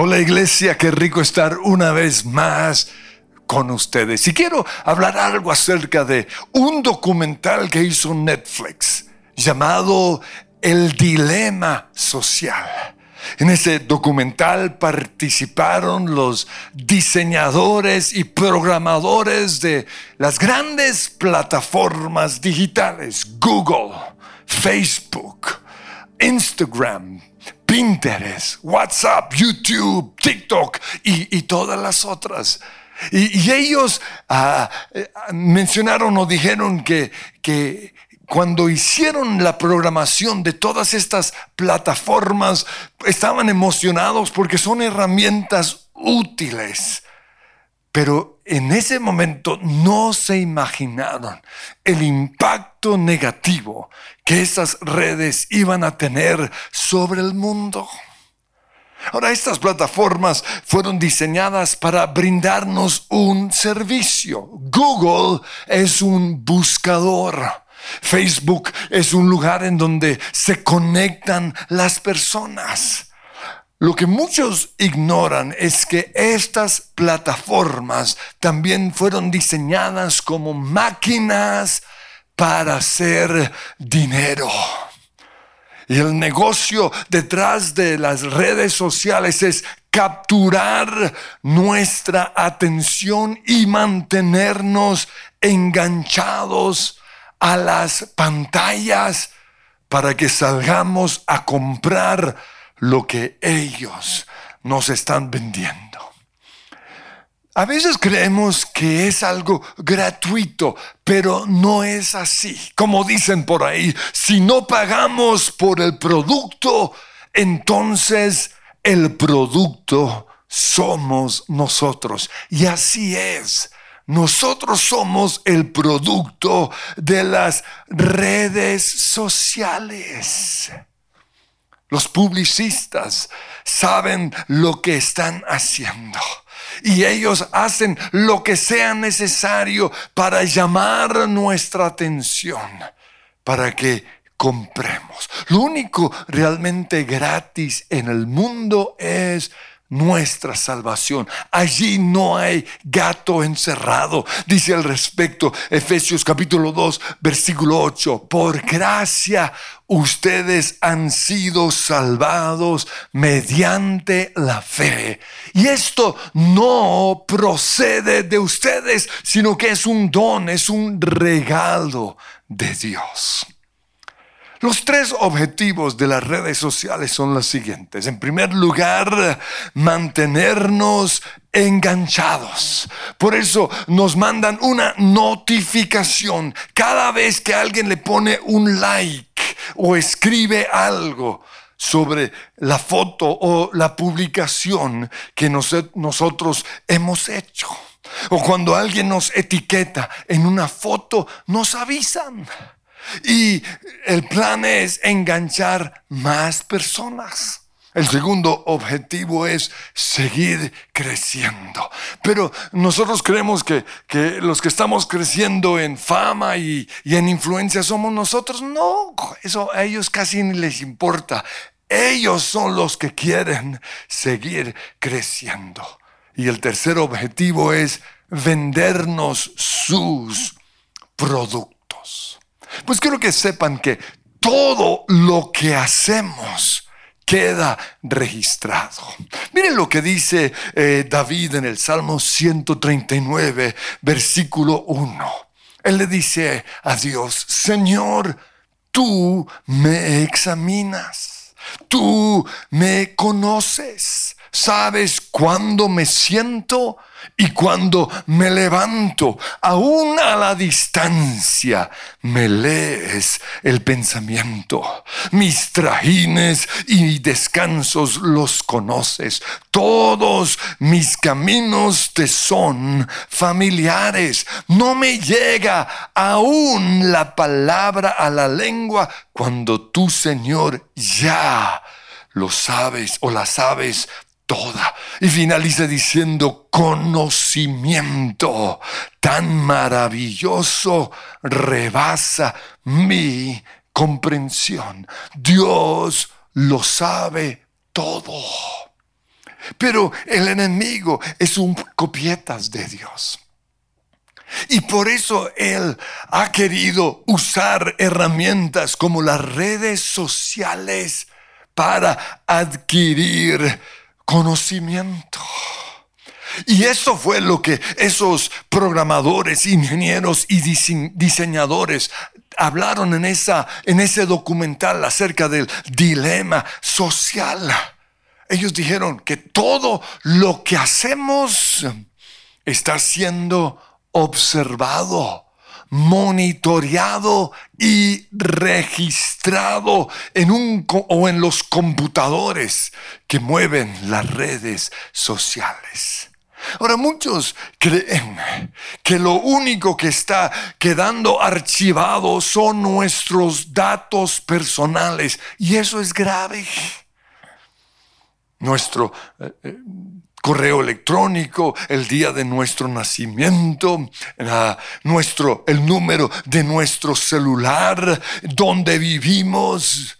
Hola iglesia, qué rico estar una vez más con ustedes. Y quiero hablar algo acerca de un documental que hizo Netflix llamado El Dilema Social. En ese documental participaron los diseñadores y programadores de las grandes plataformas digitales, Google, Facebook, Instagram, Pinterest, WhatsApp, YouTube, TikTok y, todas las otras. Y, ellos ah, eh, mencionaron o dijeron que, que cuando hicieron la programación de todas estas plataformas, estaban emocionados porque son herramientas útiles. Pero en ese momento no se imaginaron el impacto negativo que esas redes iban a tener sobre el mundo. Ahora, estas plataformas fueron diseñadas para brindarnos un servicio. Google es un buscador. Facebook es un lugar en donde se conectan las personas. Lo que muchos ignoran es que estas plataformas también fueron diseñadas como máquinas para hacer dinero. Y el negocio detrás de las redes sociales es capturar nuestra atención y mantenernos enganchados a las pantallas para que salgamos a comprar lo que ellos nos están vendiendo. A veces creemos que es algo gratuito, pero no es así. Como dicen por ahí, si no pagamos por el producto, entonces el producto somos nosotros. Y así es. Nosotros somos el producto de las redes sociales. Los publicistas saben lo que están haciendo y ellos hacen lo que sea necesario para llamar nuestra atención, para que compremos. Lo único realmente gratis en el mundo es nuestra salvación. Allí no hay gato encerrado. Dice al respecto Efesios capítulo 2, versículo 8. Por gracia ustedes han sido salvados mediante la fe. Y esto no procede de ustedes, sino que es un don, es un regalo de Dios. Los tres objetivos de las redes sociales son los siguientes. En primer lugar, mantenernos enganchados. Por eso nos mandan una notificación cada vez que alguien le pone un like o escribe algo sobre la foto o la publicación que nosotros hemos hecho. O cuando alguien nos etiqueta en una foto, nos avisan. Y el plan es enganchar más personas. El segundo objetivo es seguir creciendo. Pero nosotros creemos que, los que estamos creciendo en fama y, y, en influencia somos nosotros. No, eso a ellos casi ni les importa. Ellos son los que quieren seguir creciendo. Y el tercer objetivo es vendernos sus productos. Pues quiero que sepan que todo lo que hacemos queda registrado. Miren lo que dice eh, David en el Salmo 139, versículo 1. Él le dice a Dios, Señor, tú me examinas, tú me conoces, sabes cuándo me siento y cuando me levanto, aún a la distancia, me lees el pensamiento. Mis trajines y descansos los conoces. Todos mis caminos te son familiares. No me llega aún la palabra a la lengua cuando tú, Señor, ya lo sabes o la sabes toda. Y finaliza diciendo, conocimiento tan maravilloso rebasa mi comprensión. Dios lo sabe todo. Pero el enemigo es un copietas de Dios. Y por eso Él ha querido usar herramientas como las redes sociales para adquirir conocimiento. Y eso fue lo que esos programadores, ingenieros y diseñadores hablaron en, esa, en ese documental acerca del dilema social. Ellos dijeron que todo lo que hacemos está siendo observado, monitoreado y registrado en un o en los computadores que mueven las redes sociales. Ahora muchos creen que lo único que está quedando archivado son nuestros datos personales y eso es grave. Nuestro eh, eh, correo electrónico, el día de nuestro nacimiento, nuestro, el número de nuestro celular, donde vivimos,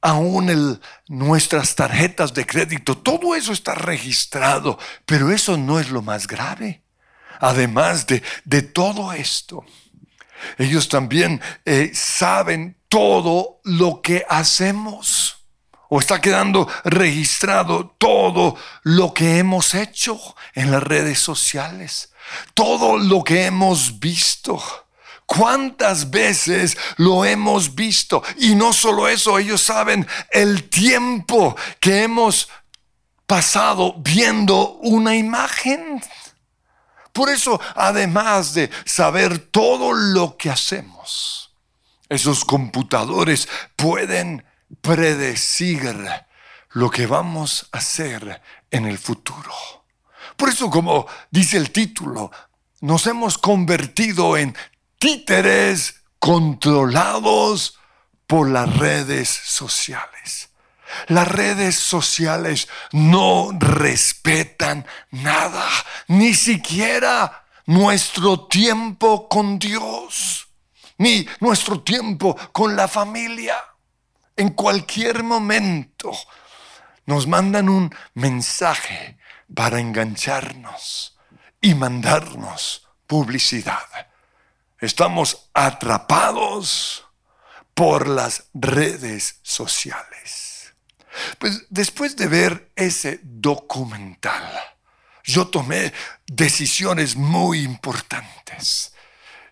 aún el, nuestras tarjetas de crédito, todo eso está registrado, pero eso no es lo más grave. Además de, de todo esto, ellos también eh, saben todo lo que hacemos o está quedando registrado todo lo que hemos hecho en las redes sociales, todo lo que hemos visto. ¿Cuántas veces lo hemos visto? Y no solo eso, ellos saben el tiempo que hemos pasado viendo una imagen. Por eso, además de saber todo lo que hacemos, esos computadores pueden predecir lo que vamos a hacer en el futuro. Por eso, como dice el título, nos hemos convertido en títeres controlados por las redes sociales. Las redes sociales no respetan nada, ni siquiera nuestro tiempo con Dios, ni nuestro tiempo con la familia en cualquier momento nos mandan un mensaje para engancharnos y mandarnos publicidad. Estamos atrapados por las redes sociales. Pues después de ver ese documental, yo tomé decisiones muy importantes.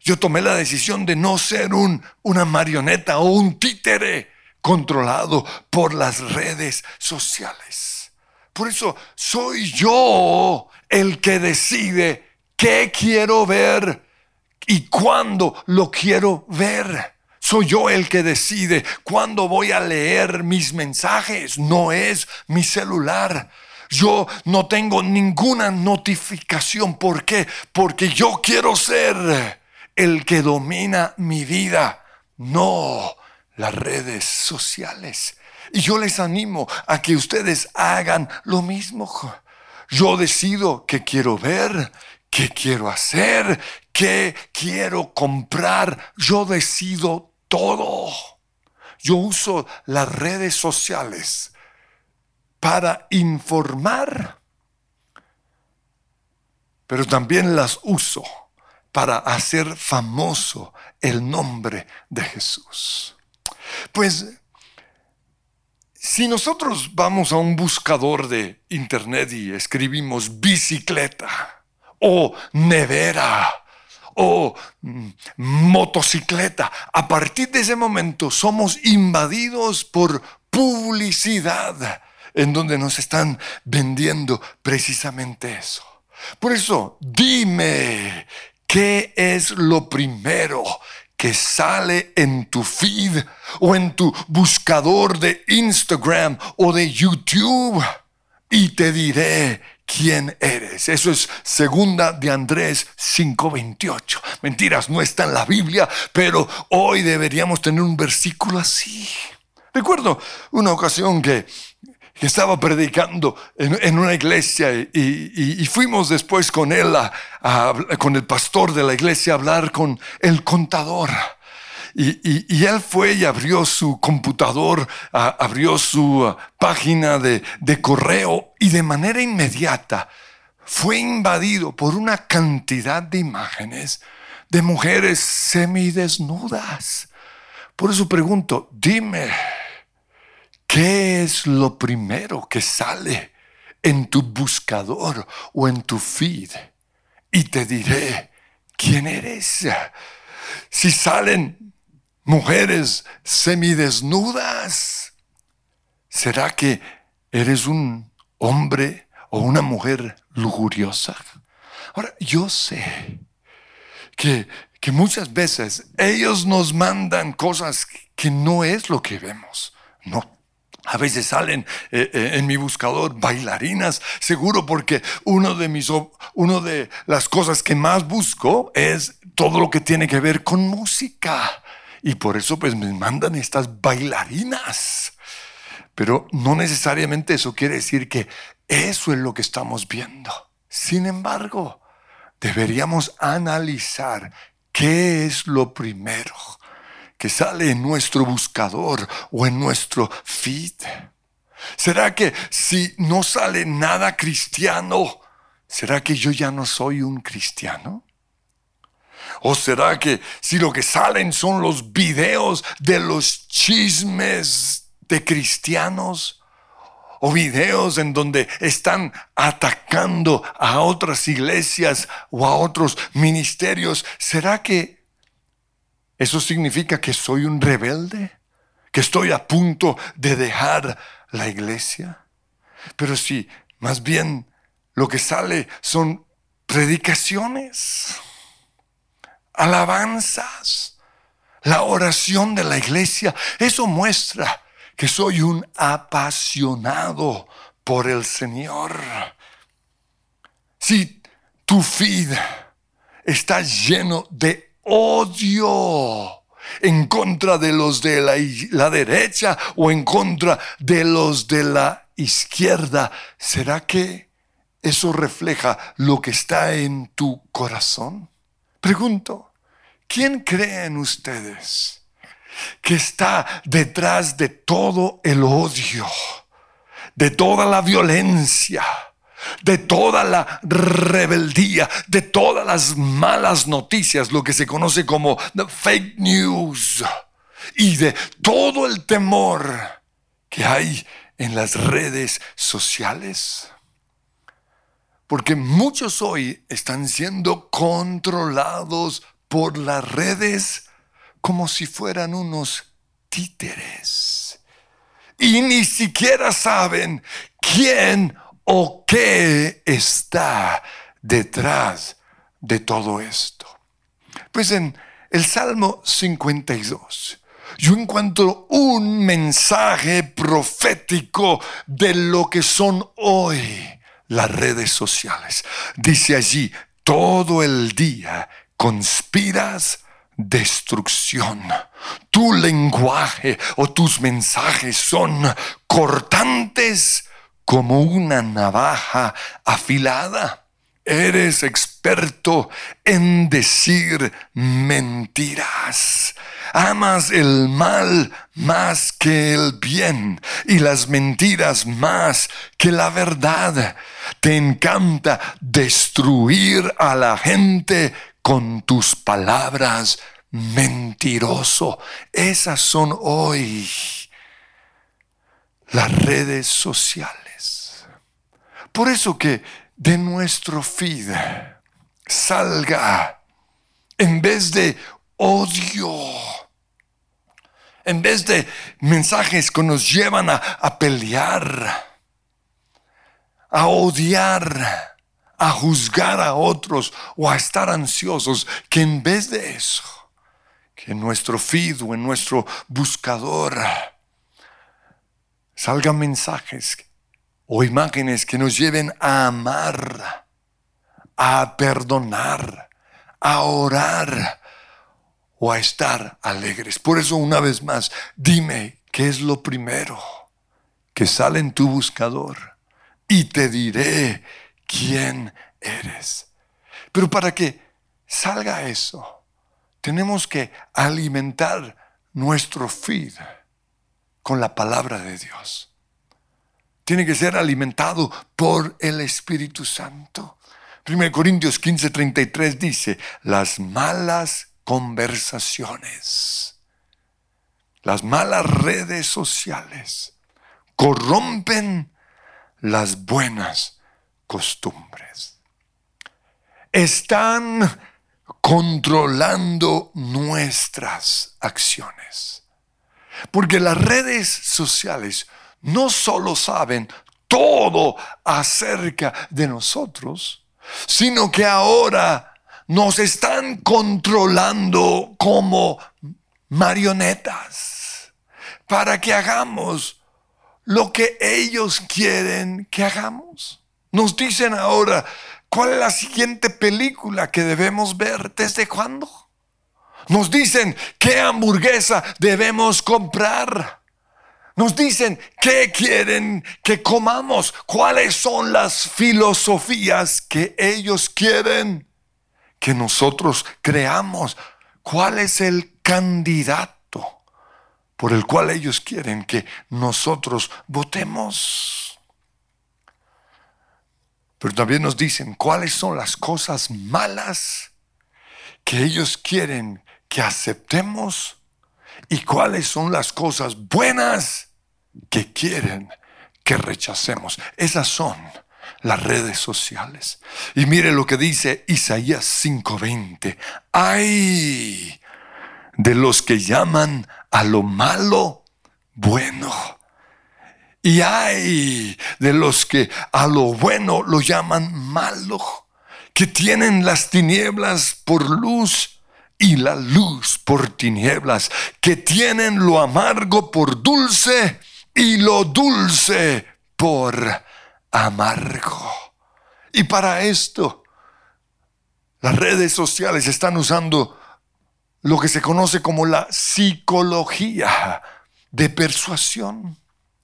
Yo tomé la decisión de no ser un, una marioneta o un títere controlado por las redes sociales. Por eso soy yo el que decide qué quiero ver y cuándo lo quiero ver. Soy yo el que decide cuándo voy a leer mis mensajes, no es mi celular. Yo no tengo ninguna notificación. ¿Por qué? Porque yo quiero ser el que domina mi vida. No, las redes sociales. Y yo les animo a que ustedes hagan lo mismo. Yo decido qué quiero ver, qué quiero hacer, qué quiero comprar. Yo decido todo. Yo uso las redes sociales para informar, pero también las uso para hacer famoso el nombre de Jesús. Pues si nosotros vamos a un buscador de internet y escribimos bicicleta o nevera o mm, motocicleta, a partir de ese momento somos invadidos por publicidad en donde nos están vendiendo precisamente eso. Por eso, dime, ¿qué es lo primero que sale en tu feed o en tu buscador de Instagram o de YouTube y te diré quién eres. Eso es segunda de Andrés 5:28. Mentiras, no está en la Biblia, pero hoy deberíamos tener un versículo así. Recuerdo una ocasión que que estaba predicando en, una iglesia y, fuimos después con él, con el pastor de la iglesia, a hablar con el contador. Y, él fue y abrió su computador, abrió su ah, página de, de correo y de manera inmediata fue invadido por una cantidad de imágenes de mujeres semidesnudas. Por eso pregunto, dime, ¿qué es lo primero que sale en tu buscador o en tu feed? Y te diré quién eres. Si salen mujeres semidesnudas, ¿será que eres un hombre o una mujer lujuriosa? Ahora, yo sé que, que muchas veces ellos nos mandan cosas que no es lo que vemos. No, a veces salen eh, eh, en mi buscador bailarinas, seguro porque uno de mis uno de las cosas que más busco es todo lo que tiene que ver con música. Y por eso pues me mandan estas bailarinas. Pero no necesariamente eso quiere decir que eso es lo que estamos viendo. Sin embargo, deberíamos analizar qué es lo primero que sale en nuestro buscador o en nuestro feed. ¿Será que si no sale nada cristiano, será que yo ya no soy un cristiano? ¿O será que si lo que salen son los videos de los chismes de cristianos? o videos en donde están atacando a otras iglesias o a otros ministerios, ¿será que eso significa que soy un rebelde? ¿Que estoy a punto de dejar la iglesia? Pero si más bien lo que sale son predicaciones, alabanzas, la oración de la iglesia, eso muestra que soy un apasionado por el Señor. Si tu vida está lleno de odio en contra de los de la, la, derecha o en contra de los de la izquierda, ¿será que eso refleja lo que está en tu corazón? Pregunto, ¿quién cree en ustedes? que está detrás de todo el odio, de toda la violencia, de toda la rebeldía, de todas las malas noticias, lo que se conoce como fake news, y de todo el temor que hay en las redes sociales. Porque muchos hoy están siendo controlados por las redes como si fueran unos títeres. Y ni siquiera saben quién o qué está detrás de todo esto. Pues en el Salmo 52, yo encuentro un mensaje profético de lo que son hoy las redes sociales. Dice allí, todo el día conspiras destrucción. Tu lenguaje o tus mensajes son cortantes como una navaja afilada. Eres experto en decir mentiras. Amas el mal más que el bien y las mentiras más que la verdad. Te encanta destruir a la gente con tus palabras, mentiroso. Esas son hoy las redes sociales. Por eso que de nuestro feed salga, en vez de odio, en vez de mensajes que nos llevan a, pelear, a odiar, a juzgar a otros o a estar ansiosos, que en vez de eso, que en nuestro feed o en nuestro buscador salgan mensajes o imágenes que nos lleven a amar, a perdonar, a orar o a estar alegres. Por eso una vez más, dime qué es lo primero que sale en tu buscador y te diré quién eres. Pero para que salga eso, tenemos que alimentar nuestro feed con la palabra de Dios. Tiene que ser alimentado por el Espíritu Santo. 1 Corintios 15, 33 dice, las malas conversaciones, las malas redes sociales corrompen las buenas costumbres. Están controlando nuestras acciones. Porque las redes sociales no solo saben todo acerca de nosotros, sino que ahora nos están controlando como marionetas para que hagamos lo que ellos quieren que hagamos. Nos dicen ahora, ¿cuál es la siguiente película que debemos ver? ¿Desde cuándo? Nos dicen qué hamburguesa debemos comprar. Nos dicen qué quieren que comamos, cuáles son las filosofías que ellos quieren que nosotros creamos, cuál es el candidato por el cual ellos quieren que nosotros votemos. Pero también nos dicen cuáles son las cosas malas que ellos quieren que aceptemos y cuáles son las cosas buenas que quieren que rechacemos. Esas son las redes sociales. Y mire lo que dice Isaías 5:20. ¡Ay! de los que llaman a lo malo bueno. Y hay de los que a lo bueno lo llaman malo, que tienen las tinieblas por luz y la luz por tinieblas, que tienen lo amargo por dulce y lo dulce por amargo. Y para esto, las redes sociales están usando lo que se conoce como la psicología de persuasión.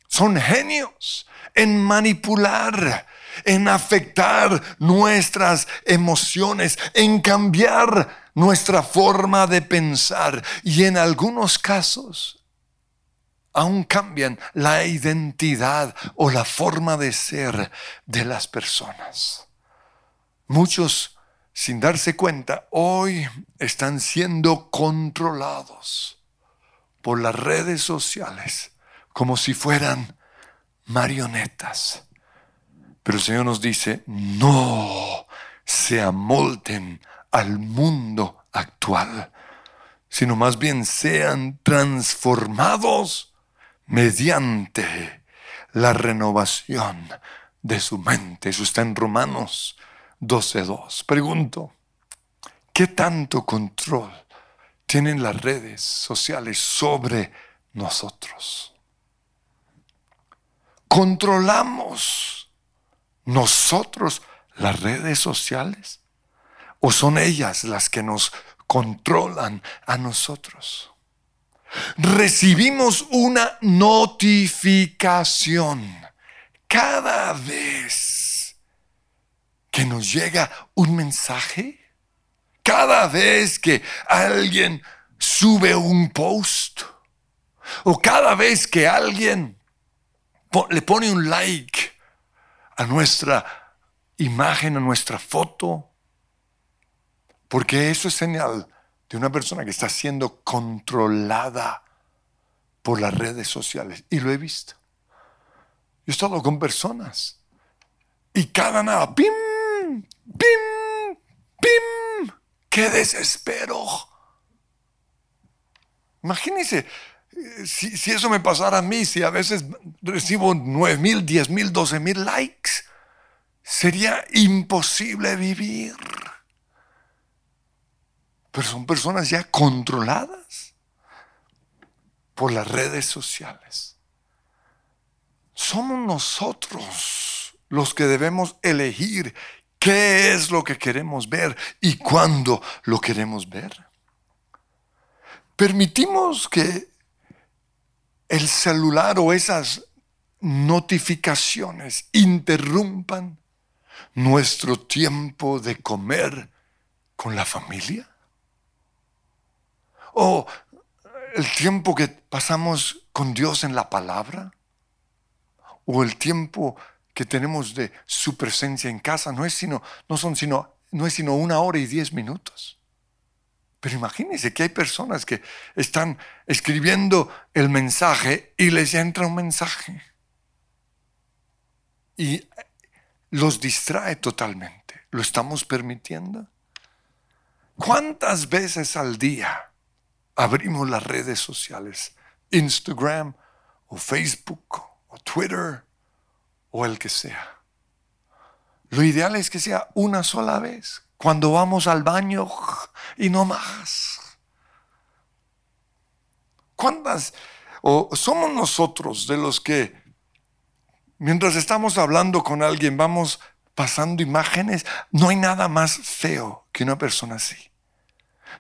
Son genios en manipular, en afectar nuestras emociones, en cambiar nuestra forma de pensar y en algunos casos aún cambian la identidad o la forma de ser de las personas. Muchos sin darse cuenta, hoy están siendo controlados por las redes sociales como si fueran marionetas. Pero el Señor nos dice, no se amolten al mundo actual, sino más bien sean transformados mediante la renovación de su mente. Eso está en Romanos 12.2. Pregunto, ¿qué tanto control tienen las redes sociales sobre nosotros? ¿Controlamos nosotros las redes sociales? ¿O son ellas las que nos controlan a nosotros? Recibimos una notificación cada vez que nos llega un mensaje? Cada vez que alguien sube un post o cada vez que alguien le pone un like a nuestra imagen, a nuestra foto, porque eso es señal de una persona que está siendo controlada por las redes sociales. Y lo he visto. Yo he estado con personas y cada nada, ¡pim! ¡Pim! ¡Pim! ¡Qué desespero! Imagínense, eh, si, eso me pasara a mí, si a veces recibo 9 mil, 10 mil, 12 mil likes, sería imposible vivir. Pero son personas ya controladas por las redes sociales. Somos nosotros los que debemos elegir ¿Qué es lo que queremos ver y cuándo lo queremos ver? Permitimos que el celular o esas notificaciones interrumpan nuestro tiempo de comer con la familia. O el tiempo que pasamos con Dios en la palabra, o el tiempo que tenemos de su presencia en casa, no es sino, no son sino, no es sino una hora y diez minutos. Pero imagínense que hay personas que están escribiendo el mensaje y les entra un mensaje. Y los distrae totalmente. ¿Lo estamos permitiendo? ¿Cuántas veces al día abrimos las redes sociales? Instagram o Facebook o Twitter o el que sea. Lo ideal es que sea una sola vez, cuando vamos al baño y no más. ¿Cuántas? O somos nosotros de los que, mientras estamos hablando con alguien, vamos pasando imágenes. No hay nada más feo que una persona así.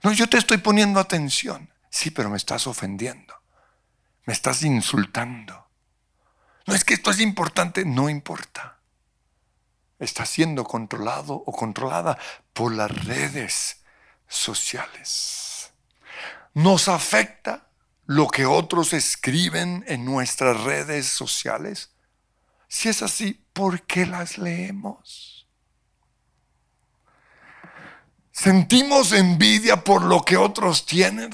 No, yo te estoy poniendo atención. Sí, pero me estás ofendiendo. Me estás insultando. No es que esto es importante, no importa. Está siendo controlado o controlada por las redes sociales. Nos afecta lo que otros escriben en nuestras redes sociales. Si es así, ¿por qué las leemos? ¿Sentimos envidia por lo que otros tienen?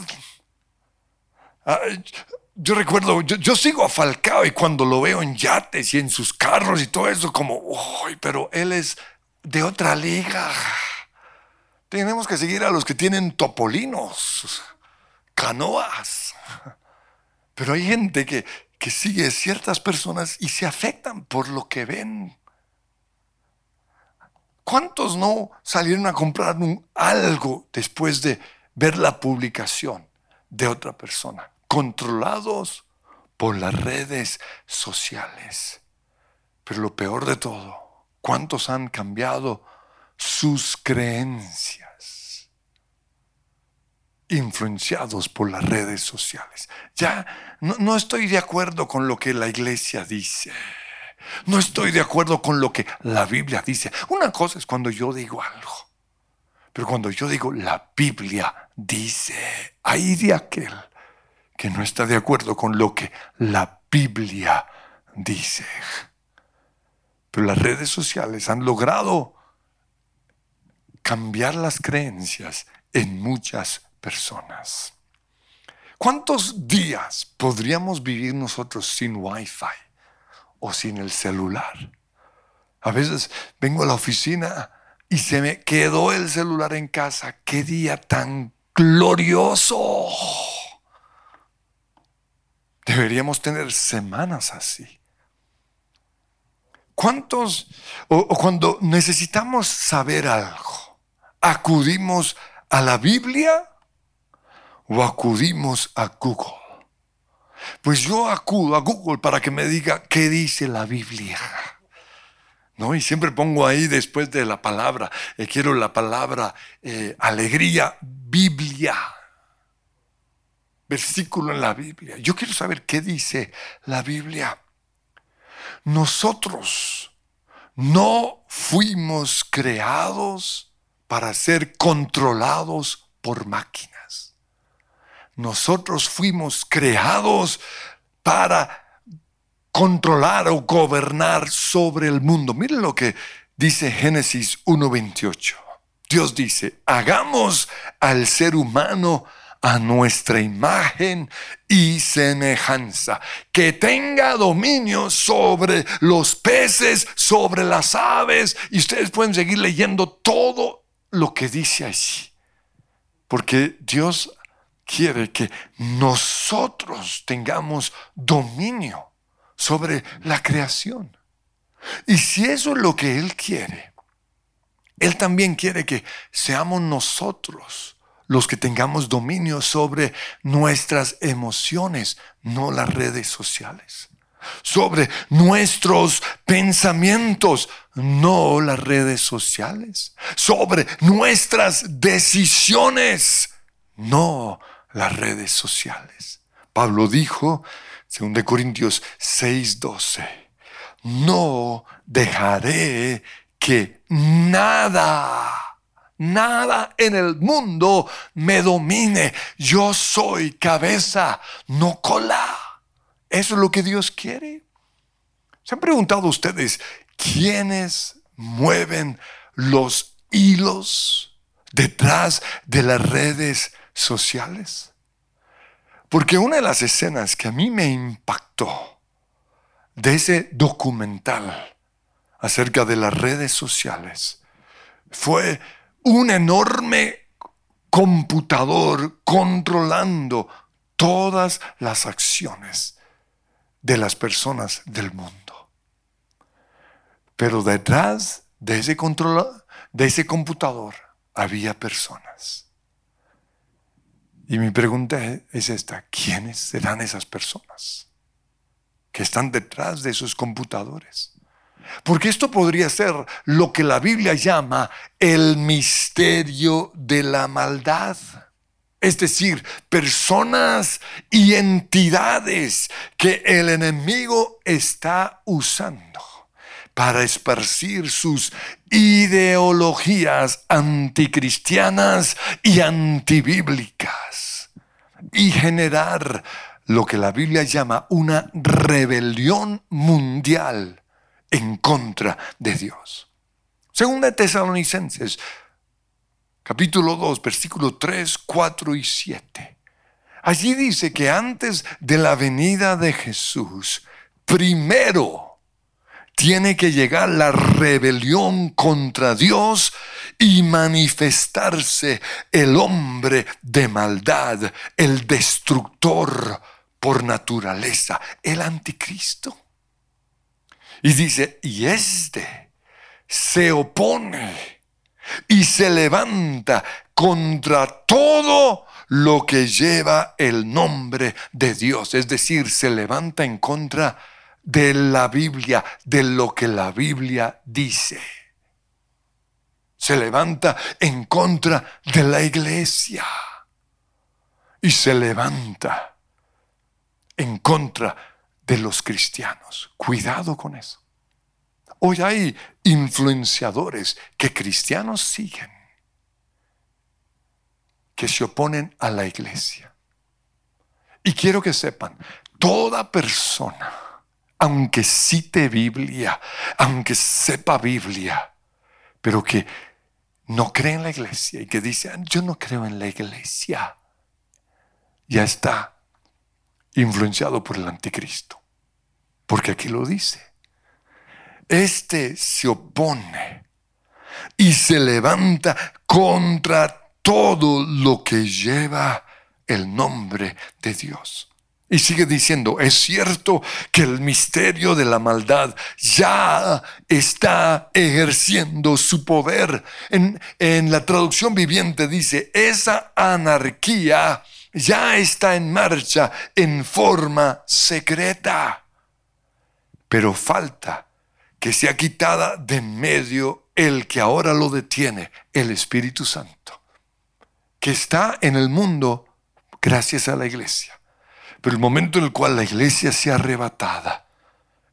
yo recuerdo, yo, sigo a Falcao y cuando lo veo en yates y en sus carros y todo eso, como, uy, pero él es de otra liga. Tenemos que seguir a los que tienen topolinos, canoas. Pero hay gente que, que sigue ciertas personas y se afectan por lo que ven. ¿Cuántos no salieron a comprar algo después de ver la publicación de otra persona? controlados por las redes sociales. Pero lo peor de todo, ¿cuántos han cambiado sus creencias? Influenciados por las redes sociales. Ya no, estoy de acuerdo con lo que la iglesia dice. No estoy de acuerdo con lo que la Biblia dice. Una cosa es cuando yo digo algo. Pero cuando yo digo la Biblia dice, ahí de aquel que no está de acuerdo con lo que la Biblia dice. Pero las redes sociales han logrado cambiar las creencias en muchas personas. ¿Cuántos días podríamos vivir nosotros sin Wi-Fi o sin el celular? A veces vengo a la oficina y se me quedó el celular en casa. ¡Qué día tan glorioso! Deberíamos tener semanas así. ¿Cuántos, o, cuando necesitamos saber algo, acudimos a la Biblia o acudimos a Google? Pues yo acudo a Google para que me diga qué dice la Biblia. ¿No? Y siempre pongo ahí después de la palabra, eh, quiero la palabra eh, alegría, Biblia versículo en la Biblia. Yo quiero saber qué dice la Biblia. Nosotros no fuimos creados para ser controlados por máquinas. Nosotros fuimos creados para controlar o gobernar sobre el mundo. Miren lo que dice Génesis 1.28. Dios dice, hagamos al ser humano a nuestra imagen y semejanza, que tenga dominio sobre los peces, sobre las aves, y ustedes pueden seguir leyendo todo lo que dice allí, porque Dios quiere que nosotros tengamos dominio sobre la creación. Y si eso es lo que Él quiere, Él también quiere que seamos nosotros los que tengamos dominio sobre nuestras emociones, no las redes sociales. Sobre nuestros pensamientos, no las redes sociales. Sobre nuestras decisiones, no las redes sociales. Pablo dijo, según de Corintios 6:12, no dejaré que nada nada en el mundo me domine. Yo soy cabeza, no cola. Eso es lo que Dios quiere. ¿Se han preguntado ustedes quiénes mueven los hilos detrás de las redes sociales? Porque una de las escenas que a mí me impactó de ese documental acerca de las redes sociales fue un enorme computador controlando todas las acciones de las personas del mundo. Pero detrás de ese, control, de ese computador había personas. Y mi pregunta es esta, ¿quiénes serán esas personas que están detrás de esos computadores? Porque esto podría ser lo que la Biblia llama el misterio de la maldad. Es decir, personas y entidades que el enemigo está usando para esparcir sus ideologías anticristianas y antibíblicas y generar lo que la Biblia llama una rebelión mundial en contra de Dios. Segunda Tesalonicenses, capítulo 2, versículo 3, 4 y 7. Allí dice que antes de la venida de Jesús, primero tiene que llegar la rebelión contra Dios y manifestarse el hombre de maldad, el destructor por naturaleza, el anticristo. Y dice, y este se opone y se levanta contra todo lo que lleva el nombre de Dios. Es decir, se levanta en contra de la Biblia, de lo que la Biblia dice. Se levanta en contra de la iglesia. Y se levanta en contra de los cristianos. Cuidado con eso. Hoy hay influenciadores que cristianos siguen, que se oponen a la iglesia. Y quiero que sepan, toda persona, aunque cite Biblia, aunque sepa Biblia, pero que no cree en la iglesia y que dice, yo no creo en la iglesia, ya está influenciado por el anticristo. Porque aquí lo dice. Este se opone y se levanta contra todo lo que lleva el nombre de Dios. Y sigue diciendo, es cierto que el misterio de la maldad ya está ejerciendo su poder. En, la traducción viviente dice, esa anarquía ya está en marcha en forma secreta pero falta que sea quitada de medio el que ahora lo detiene, el Espíritu Santo, que está en el mundo gracias a la iglesia. Pero el momento en el cual la iglesia sea arrebatada,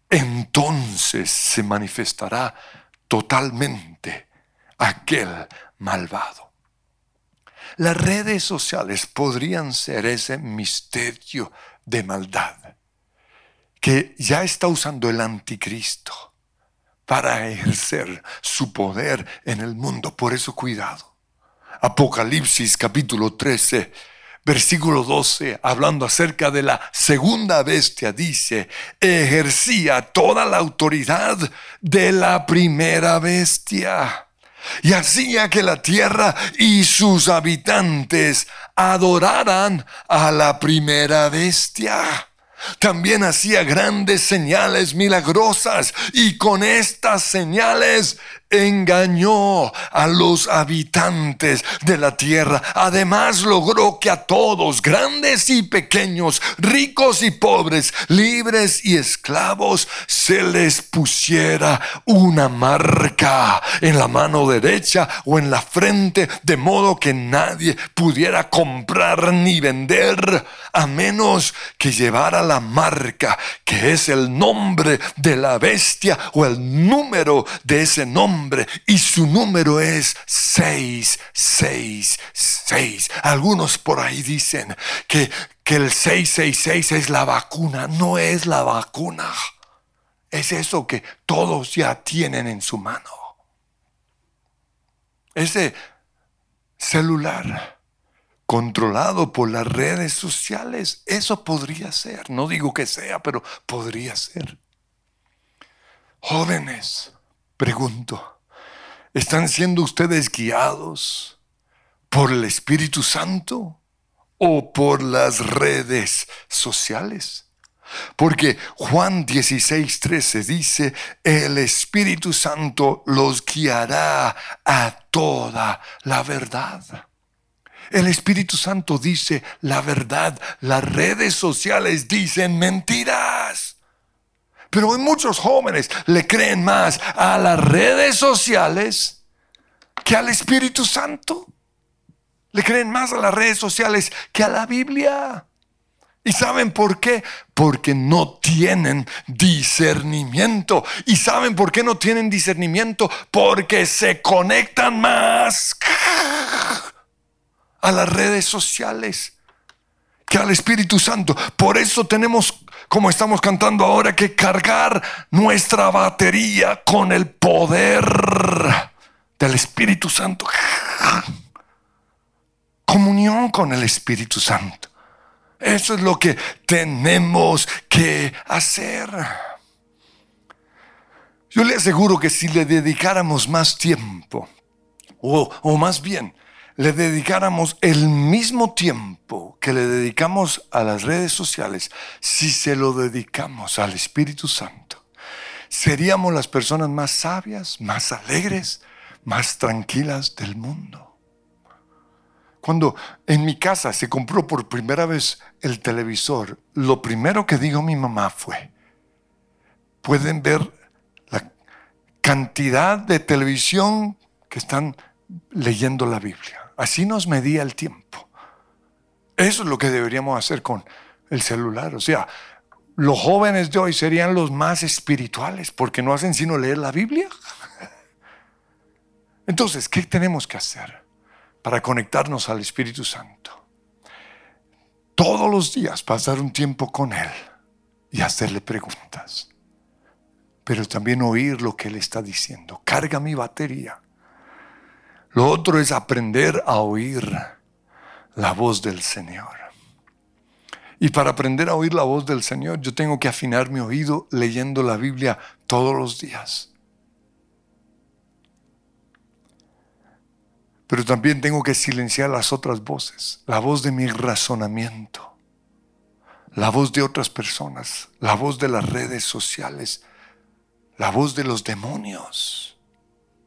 entonces se manifestará totalmente aquel malvado. Las redes sociales podrían ser ese misterio de maldad que ya está usando el anticristo para ejercer su poder en el mundo. Por eso cuidado. Apocalipsis capítulo 13, versículo 12, hablando acerca de la segunda bestia, dice, ejercía toda la autoridad de la primera bestia y hacía que la tierra y sus habitantes adoraran a la primera bestia. También hacía grandes señales milagrosas y con estas señales engañó a los habitantes de la tierra. Además logró que a todos, grandes y pequeños, ricos y pobres, libres y esclavos, se les pusiera una marca en la mano derecha o en la frente, de modo que nadie pudiera comprar ni vender a menos que llevara la marca, que es el nombre de la bestia o el número de ese nombre y su número es 666. Algunos por ahí dicen que, que el 666 es la vacuna. No es la vacuna. Es eso que todos ya tienen en su mano. Ese celular controlado por las redes sociales, eso podría ser. No digo que sea, pero podría ser. Jóvenes, pregunto, ¿están siendo ustedes guiados por el Espíritu Santo o por las redes sociales? Porque Juan 16, 13 dice, el Espíritu Santo los guiará a toda la verdad. El Espíritu Santo dice la verdad. Las redes sociales dicen mentiras. Pero muchos jóvenes le creen más a las redes sociales que al Espíritu Santo. Le creen más a las redes sociales que a la Biblia. ¿Y saben por qué? Porque no tienen discernimiento. ¿Y saben por qué no tienen discernimiento? Porque se conectan más a las redes sociales que al Espíritu Santo. Por eso tenemos como estamos cantando ahora, que cargar nuestra batería con el poder del Espíritu Santo. Comunión con el Espíritu Santo. Eso es lo que tenemos que hacer. Yo le aseguro que si le dedicáramos más tiempo, o, o más bien, le dedicáramos el mismo tiempo que le dedicamos a las redes sociales, si se lo dedicamos al Espíritu Santo, seríamos las personas más sabias, más alegres, más tranquilas del mundo. Cuando en mi casa se compró por primera vez el televisor, lo primero que dijo mi mamá fue, pueden ver la cantidad de televisión que están leyendo la Biblia. Así nos medía el tiempo. Eso es lo que deberíamos hacer con el celular. O sea, los jóvenes de hoy serían los más espirituales porque no hacen sino leer la Biblia. Entonces, ¿qué tenemos que hacer para conectarnos al Espíritu Santo? Todos los días pasar un tiempo con Él y hacerle preguntas, pero también oír lo que Él está diciendo. Carga mi batería lo otro es aprender a oír la voz del Señor. Y para aprender a oír la voz del Señor, yo tengo que afinar mi oído leyendo la Biblia todos los días. Pero también tengo que silenciar las otras voces, la voz de mi razonamiento, la voz de otras personas, la voz de las redes sociales, la voz de los demonios,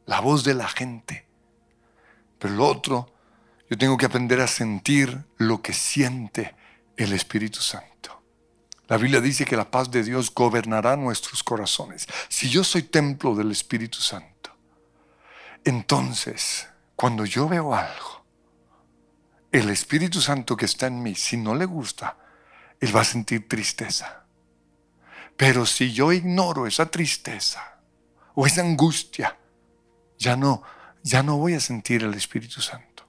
la voz de la gente. Pero lo otro, yo tengo que aprender a sentir lo que siente el Espíritu Santo. La Biblia dice que la paz de Dios gobernará nuestros corazones. Si yo soy templo del Espíritu Santo, entonces, cuando yo veo algo, el Espíritu Santo que está en mí, si no le gusta, él va a sentir tristeza. Pero si yo ignoro esa tristeza o esa angustia, ya no, ya no voy a sentir el Espíritu Santo.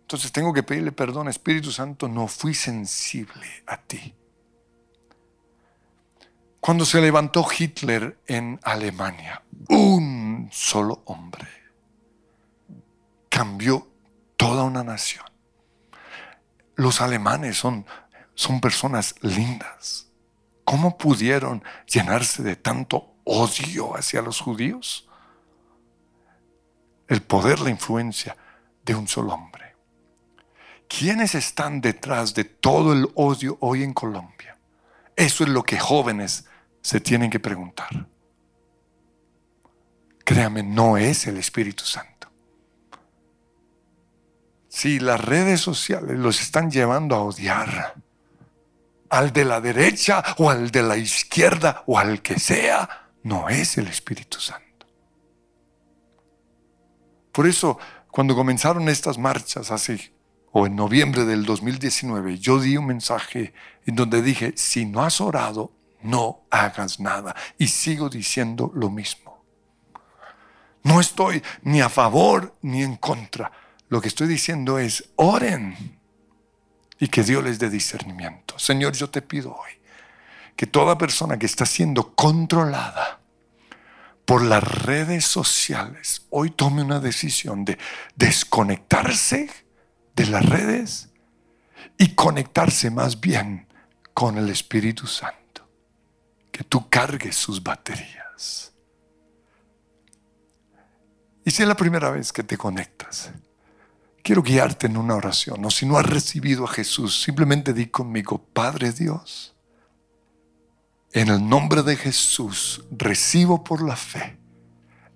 Entonces tengo que pedirle perdón, Espíritu Santo, no fui sensible a ti. Cuando se levantó Hitler en Alemania, un solo hombre cambió toda una nación. Los alemanes son, son personas lindas. ¿Cómo pudieron llenarse de tanto odio hacia los judíos? El poder, la influencia de un solo hombre. ¿Quiénes están detrás de todo el odio hoy en Colombia? Eso es lo que jóvenes se tienen que preguntar. Créame, no es el Espíritu Santo. Si las redes sociales los están llevando a odiar al de la derecha o al de la izquierda o al que sea, no es el Espíritu Santo. Por eso, cuando comenzaron estas marchas así, o en noviembre del 2019, yo di un mensaje en donde dije, si no has orado, no hagas nada. Y sigo diciendo lo mismo. No estoy ni a favor ni en contra. Lo que estoy diciendo es, oren y que Dios les dé discernimiento. Señor, yo te pido hoy que toda persona que está siendo controlada por las redes sociales, hoy tome una decisión de desconectarse de las redes y conectarse más bien con el Espíritu Santo. Que tú cargues sus baterías. Y si es la primera vez que te conectas, quiero guiarte en una oración. O si no has recibido a Jesús, simplemente di conmigo, Padre Dios, en el nombre de Jesús recibo por la fe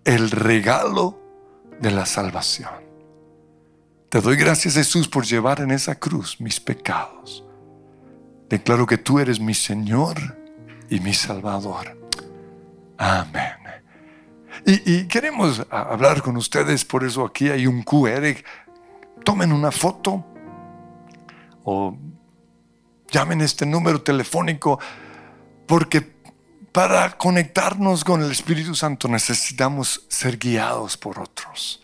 el regalo de la salvación. Te doy gracias Jesús por llevar en esa cruz mis pecados. Declaro que tú eres mi Señor y mi Salvador. Amén. Y, queremos hablar con ustedes, por eso aquí hay un QR. Tomen una foto o llamen este número telefónico porque para conectarnos con el Espíritu Santo necesitamos ser guiados por otros.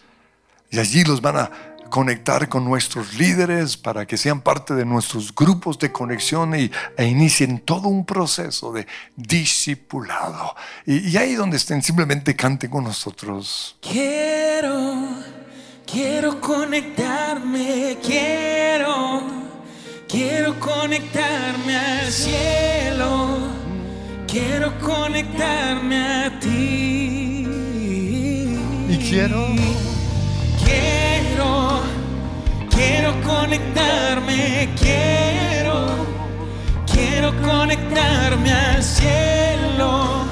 Y allí los van a conectar con nuestros líderes para que sean parte de nuestros grupos de conexión y, e inicien todo un proceso de discipulado. Y, y ahí donde estén, simplemente canten con nosotros. Quiero, quiero conectarme, quiero, quiero conectarme al cielo, quiero conectarme a ti. Y quiero Quiero conectarme, quiero, quiero conectarme al cielo.